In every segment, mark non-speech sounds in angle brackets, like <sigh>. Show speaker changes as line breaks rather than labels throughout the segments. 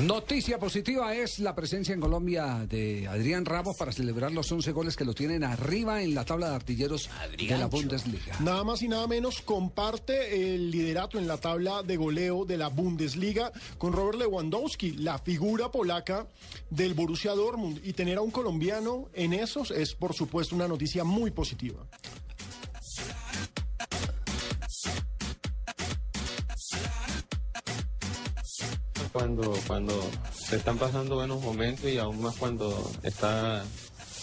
Noticia positiva es la presencia en Colombia de Adrián Ramos para celebrar los 11 goles que lo tienen arriba en la tabla de artilleros de la Bundesliga.
Nada más y nada menos comparte el liderato en la tabla de goleo de la Bundesliga con Robert Lewandowski, la figura polaca del Borussia Dortmund. Y tener a un colombiano en esos es, por supuesto, una noticia muy positiva.
Cuando, cuando se están pasando buenos momentos y aún más cuando está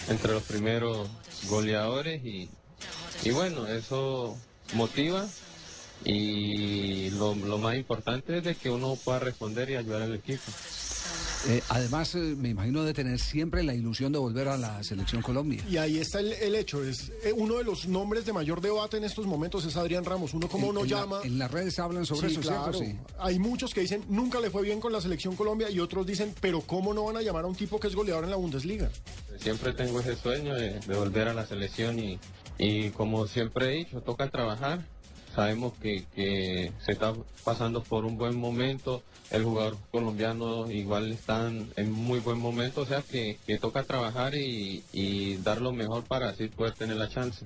entre los primeros goleadores y, y bueno, eso motiva y lo, lo más importante es de que uno pueda responder y ayudar al equipo.
Eh, además, eh, me imagino de tener siempre la ilusión de volver a la selección Colombia.
Y ahí está el, el hecho, es eh, uno de los nombres de mayor debate en estos momentos es Adrián Ramos. Uno como
En-
uno
en la-
llama.
en las redes hablan sobre
Sí,
eso,
claro.
¿cierto? Sí.
Hay muchos que dicen nunca le fue bien con la selección Colombia y otros dicen, pero ¿cómo no van a llamar a un tipo que es goleador en la Bundesliga?
Siempre tengo ese sueño de, de volver a la selección y, y como siempre he dicho, toca trabajar. Sabemos que, que se está pasando por un buen momento, el jugador colombiano igual están en muy buen momento, o sea que, que toca trabajar y, y dar lo mejor para así poder tener la chance.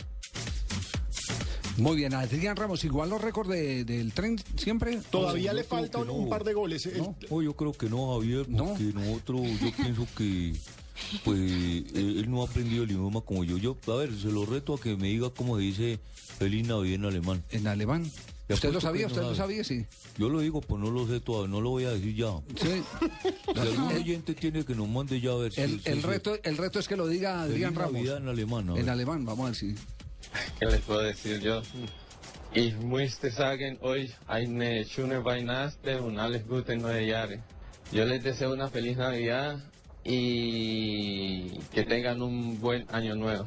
Muy bien, Adrián Ramos, igual los récords de- del tren siempre.
Todavía
yo
le
que
un par de goles.
No, yo creo que no, Javier,
¿No?
nosotros, yo pienso que pues eh, él no ha aprendido el idioma como yo. Yo, a ver, se lo reto a que me diga cómo se dice Feliz Navidad en alemán.
En alemán.
Te
¿Usted lo sabía?
no
¿Usted lo sabía? Sí.
Yo lo digo, pues no lo sé todavía, no lo voy a decir ya.
Sí.
Si algún oyente tiene que nos mande ya a ver si-
El,
si-
el
si-
reto, el reto es que lo diga
Feliz
Adrián Ramos.
Navidad en alemán. a ver.
En alemán, vamos a ver si.
¿Qué les puedo decir yo? Ich möchte sagen euch eine schöne Weihnachten und alles Gute neue Jahre. Yo les deseo una feliz Navidad y que tengan un buen año nuevo.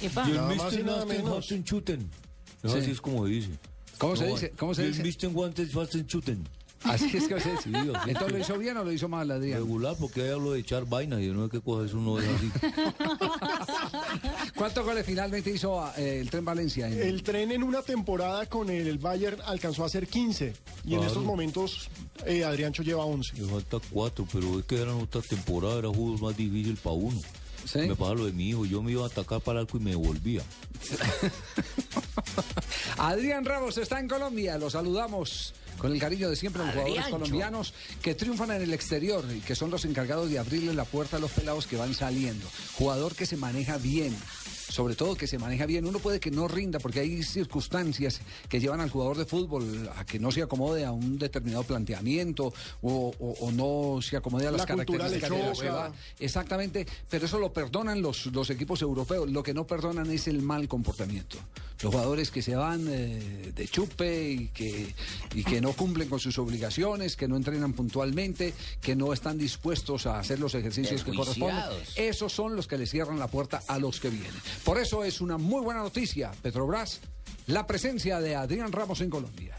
Y el
Nada más y
Mr.
nada
Nasten
menos.
Fasten Chuten.
Sí.
Así es como dice.
¿Cómo se dice? ¿Cómo se
el
dice?
Mr. Guantes Fasten Chuten.
Así es que <laughs> se dice.
Sí, es
Entonces
que-
lo hizo bien o lo hizo mal, Adrián.
Regular, porque ahí hablo de echar vaina y yo no sé qué cosa eso no es así. <laughs>
¿Cuántos goles finalmente hizo eh, el Tren Valencia? en-
El tren en una temporada con el Bayern alcanzó a hacer 15 y en estos momentos eh, Adriancho lleva 11.
Me falta cuatro, pero es que eran otras temporadas, era juego más difícil para uno.
¿Sí?
Me pasa lo de mi hijo, yo me iba a atacar para el arco y me devolvía. <laughs>
Adrián Ramos está en Colombia, lo saludamos con el cariño de siempre a los jugadores colombianos que triunfan en el exterior y que son los encargados de abrirle la puerta a los pelados que van saliendo. Jugador que se maneja bien. Sobre todo que se maneja bien. Uno puede que no rinda porque hay circunstancias que llevan al jugador de fútbol a que no se acomode a un determinado planteamiento o, o- o no se acomode a las
La
características de la ciudad. Exactamente, pero eso lo perdonan los, los equipos europeos. Lo que no perdonan es el mal comportamiento. Los jugadores que se van eh, de chupe y que, y que no cumplen con sus obligaciones, que no entrenan puntualmente, que no están dispuestos a hacer los ejercicios que corresponden. Esos son los que le cierran la puerta a los que vienen. Por eso es una muy buena noticia, Petrobras, la presencia de Adrián Ramos en Colombia.